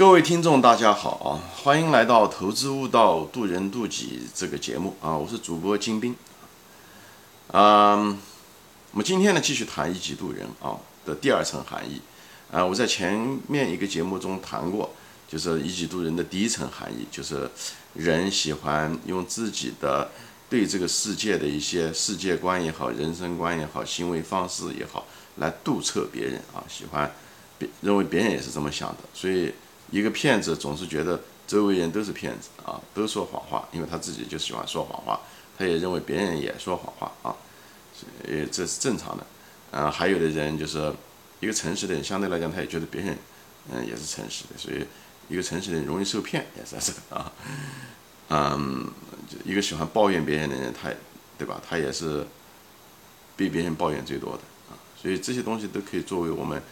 各位听众，大家好啊！欢迎来到《投资悟道，渡人渡己》这个节目啊！我是主播金兵。嗯，我们今天呢继续谈一己渡人啊的第二层含义啊！我在前面一个节目中谈过，就是一己渡人的第一层含义，就是人喜欢用自己的对这个世界的一些世界观也好、人生观也好、行为方式也好，来度测别人啊，喜欢别认为别人也是这么想的，所以。一个骗子总是觉得周围人都是骗子啊，都说谎话，因为他自己就喜欢说谎话，他也认为别人也说谎话啊，呃，这是正常的。啊，还有的人就是一个诚实的人，相对来讲他也觉得别人嗯也是诚实的，所以一个诚实的人容易受骗，也算是啊。嗯，一个喜欢抱怨别人的人，他对吧？他也是被别人抱怨最多的啊，所以这些东西都可以作为我们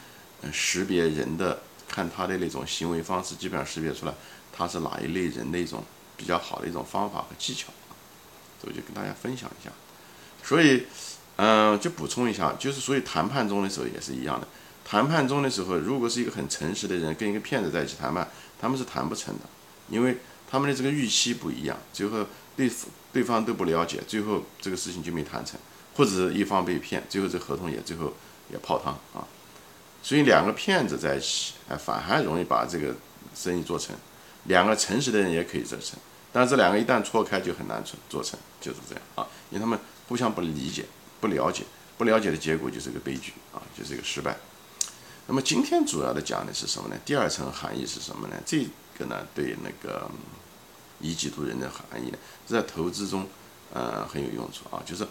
识别人的。看他的那种行为方式，基本上识别出来他是哪一类人的一种比较好的一种方法和技巧，这我就跟大家分享一下。所以，嗯，就补充一下，就是所以谈判中的时候也是一样的。谈判中的时候，如果是一个很诚实的人跟一个骗子在一起谈判，他们是谈不成的，因为他们的这个预期不一样，最后对对方都不了解，最后这个事情就没谈成，或者是一方被骗，最后这合同也最后也泡汤啊。所以两个骗子在一起，哎，反而容易把这个生意做成；两个诚实的人也可以做成，但是这两个一旦错开，就很难成做成，就是这样啊，因为他们互相不理解、不了解，不了解的结果就是个悲剧啊，就是一个失败。那么今天主要的讲的是什么呢？第二层含义是什么呢？这个呢，对那个一己度人的含义呢，在投资中，呃，很有用处啊，就是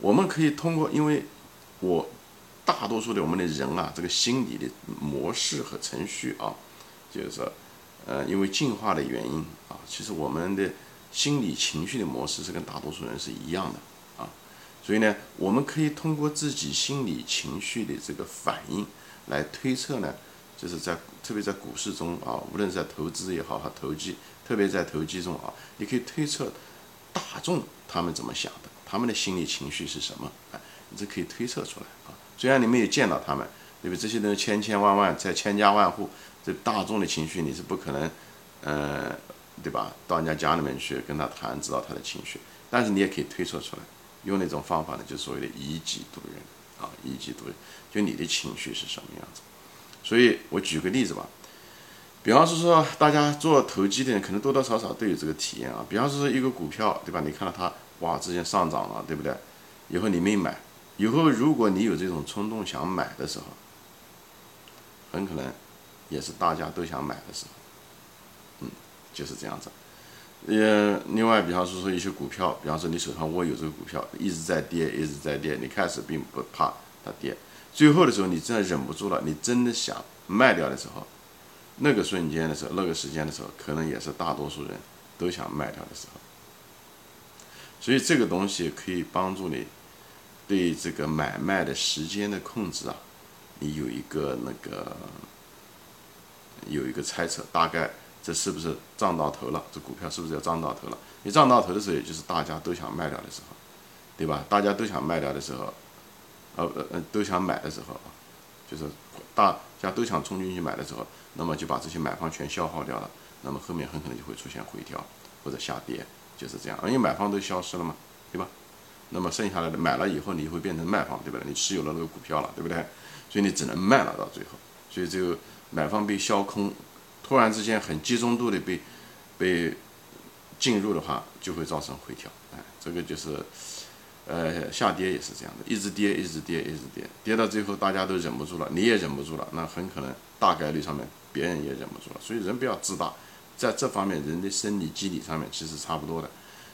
我们可以通过，因为我。大多数的我们的人啊，这个心理的模式和程序啊，就是说，呃，因为进化的原因啊，其实我们的心理情绪的模式是跟大多数人是一样的啊，所以呢，我们可以通过自己心理情绪的这个反应来推测呢，就是在特别在股市中啊，无论是在投资也好和投机，特别在投机中啊，你可以推测大众他们怎么想的，他们的心理情绪是什么，哎，你这可以推测出来啊。虽然你没有见到他们，对不对？这些人千千万万，在千家万户，这大众的情绪你是不可能，呃，对吧？到人家家里面去跟他谈，知道他的情绪。但是你也可以推测出来，用那种方法呢，就所谓的以己度人啊，以己度人，就你的情绪是什么样子。所以我举个例子吧，比方是说，大家做投机的人，可能多多少少都有这个体验啊。比方说一个股票，对吧？你看到它哇，之前上涨了，对不对？以后你没买。以后如果你有这种冲动想买的时候，很可能也是大家都想买的时候，嗯，就是这样子。呃，另外，比方说说一些股票，比方说你手上握有这个股票，一直在跌，一直在跌，你开始并不怕它跌，最后的时候你真的忍不住了，你真的想卖掉的时候，那个瞬间的时候，那个时间的时候，可能也是大多数人都想卖掉的时候。所以这个东西可以帮助你。对这个买卖的时间的控制啊，你有一个那个有一个猜测，大概这是不是涨到头了？这股票是不是要涨到头了？你涨到头的时候，也就是大家都想卖掉的时候，对吧？大家都想卖掉的时候，呃呃呃，都想买的时候，就是大家都想冲进去买的时候，那么就把这些买方全消耗掉了，那么后面很可能就会出现回调或者下跌，就是这样，因为买方都消失了嘛，对吧？那么剩下来的买了以后，你会变成卖方，对不对？你持有了那个股票了，对不对？所以你只能卖了到最后，所以这个买方被销空，突然之间很集中度的被被进入的话，就会造成回调。哎，这个就是呃下跌也是这样的，一直跌，一直跌，一直跌，跌到最后大家都忍不住了，你也忍不住了，那很可能大概率上面别人也忍不住了。所以人不要自大，在这方面人的生理机理上面其实差不多的。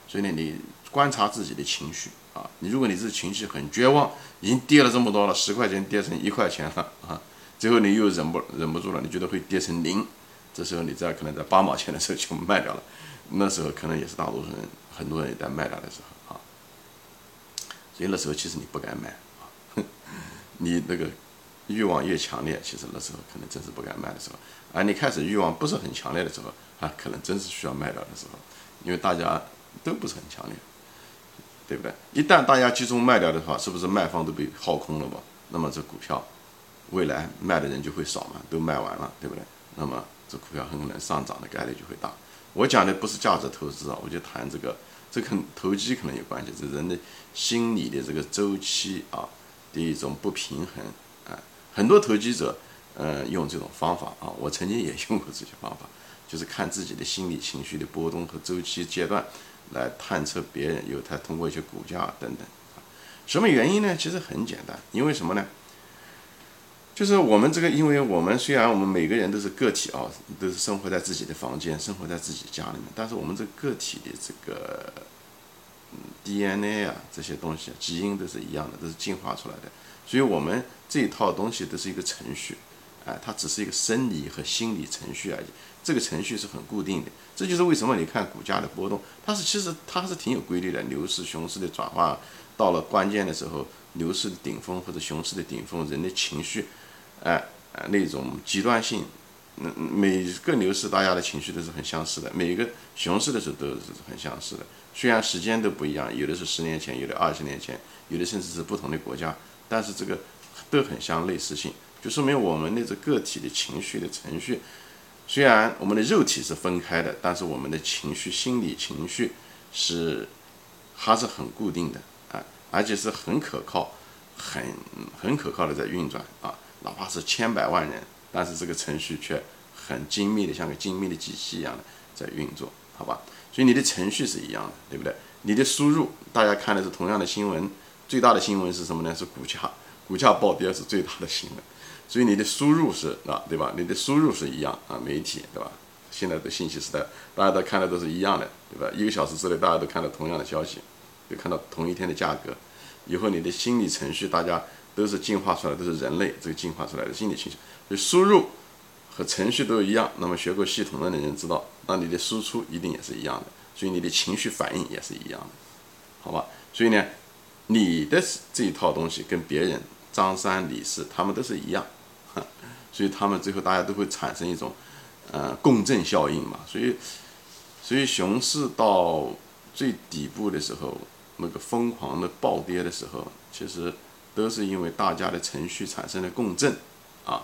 所以呢，你观察自己的情绪。啊，你如果你是情绪很绝望，已经跌了这么多了，十块钱跌成一块钱了啊，最后你又忍不忍不住了，你觉得会跌成零，这时候你再可能在八毛钱的时候就卖掉了，那时候可能也是大多数人很多人也在卖掉的时候啊，所以那时候其实你不该卖啊，你那个欲望越强烈，其实那时候可能真是不该卖的时候，而你开始欲望不是很强烈的时候啊，可能真是需要卖掉的时候，因为大家都不是很强烈。对不对？一旦大家集中卖掉的话，是不是卖方都被耗空了嘛？那么这股票未来卖的人就会少嘛？都卖完了，对不对？那么这股票很可能上涨的概率就会大。我讲的不是价值投资啊，我就谈这个，这跟投机可能有关系，这人的心理的这个周期啊的一种不平衡啊。很多投机者，呃，用这种方法啊，我曾经也用过这些方法，就是看自己的心理情绪的波动和周期阶段，来探测别人，有他通过一些股价等等。什么原因呢？其实很简单，因为什么呢？就是我们这个，因为我们虽然我们每个人都是个体啊，都是生活在自己的房间，生活在自己家里面，但是我们这个个体的这个 DNA 啊这些东西，基因都是一样的，都是进化出来的。所以，我们这一套东西都是一个程序，哎，它只是一个生理和心理程序而已。这个程序是很固定的。这就是为什么你看股价的波动，它是其实它是挺有规律的。牛市、熊市的转化，到了关键的时候，牛市的顶峰或者熊市的顶峰，人的情绪。哎，那种极端性，嗯，每个牛市大家的情绪都是很相似的，每个熊市的时候都是很相似的。虽然时间都不一样，有的是十年前，有的二十年前，有的甚至是不同的国家，但是这个都很相类似性，就说明我们的这个体的情绪的程序，虽然我们的肉体是分开的，但是我们的情绪、心理情绪是还是很固定的啊，而且是很可靠、很很可靠的在运转啊。哪怕是千百万人，但是这个程序却很精密的，像个精密的机器一样的在运作，好吧？所以你的程序是一样的，对不对？你的输入，大家看的是同样的新闻，最大的新闻是什么呢？是股价，股价暴跌是最大的新闻。所以你的输入是啊，对吧？你的输入是一样啊，媒体，对吧？现在的信息时代，大家都看的都是一样的，对吧？一个小时之内，大家都看到同样的消息，就看到同一天的价格。以后你的心理程序，大家。都是进化出来，都是人类这个进化出来的心理情绪，就输入和程序都一样。那么学过系统的人知道，那你的输出一定也是一样的，所以你的情绪反应也是一样的，好吧？所以呢，你的这一套东西跟别人张三李四他们都是一样，所以他们最后大家都会产生一种呃共振效应嘛。所以，所以熊市到最底部的时候，那个疯狂的暴跌的时候，其实。都是因为大家的程序产生了共振，啊，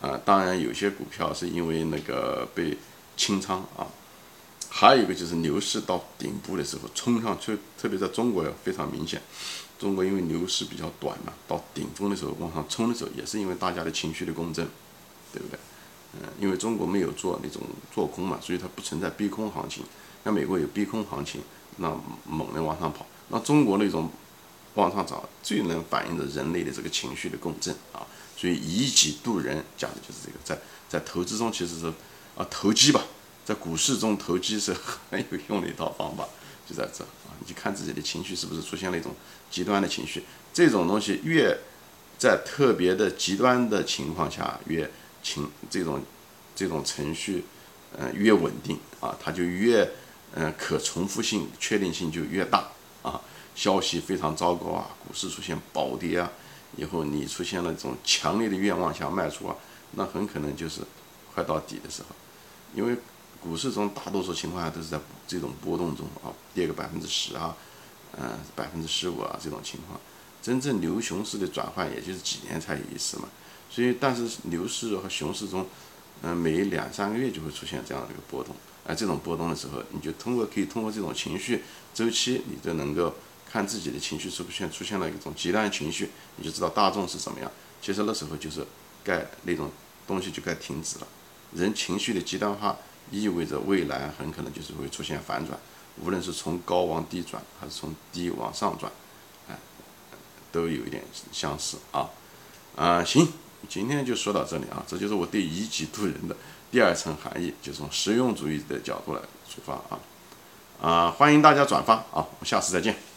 啊，当然有些股票是因为那个被清仓啊，还有一个就是牛市到顶部的时候冲上去，特别在中国要非常明显。中国因为牛市比较短嘛，到顶峰的时候往上冲的时候，也是因为大家的情绪的共振，对不对？嗯，因为中国没有做那种做空嘛，所以它不存在逼空行情。那美国有逼空行情，那猛的往上跑。那中国那种。往上涨最能反映着人类的这个情绪的共振啊，所以以己度人讲的就是这个，在在投资中其实是啊投机吧，在股市中投机是很有用的一套方法，就在这啊，你看自己的情绪是不是出现了一种极端的情绪，这种东西越在特别的极端的情况下越情这种这种程序嗯越稳定啊，它就越嗯可重复性确定性就越大啊。消息非常糟糕啊，股市出现暴跌啊，以后你出现了这种强烈的愿望想卖出啊，那很可能就是快到底的时候，因为股市中大多数情况下都是在这种波动中啊，跌个百分之十啊，嗯，百分之十五啊这种情况，真正牛熊市的转换也就是几年才有一次嘛，所以但是牛市和熊市中，嗯，每两三个月就会出现这样的一个波动，而这种波动的时候，你就通过可以通过这种情绪周期，你就能够。看自己的情绪出现出现了一种极端情绪，你就知道大众是什么样。其实那时候就是该那种东西就该停止了。人情绪的极端化意味着未来很可能就是会出现反转，无论是从高往低转，还是从低往上转，哎，都有一点相似啊。啊，行，今天就说到这里啊。这就是我对以己度人的第二层含义，就从实用主义的角度来出发啊。啊，欢迎大家转发啊，我们下次再见。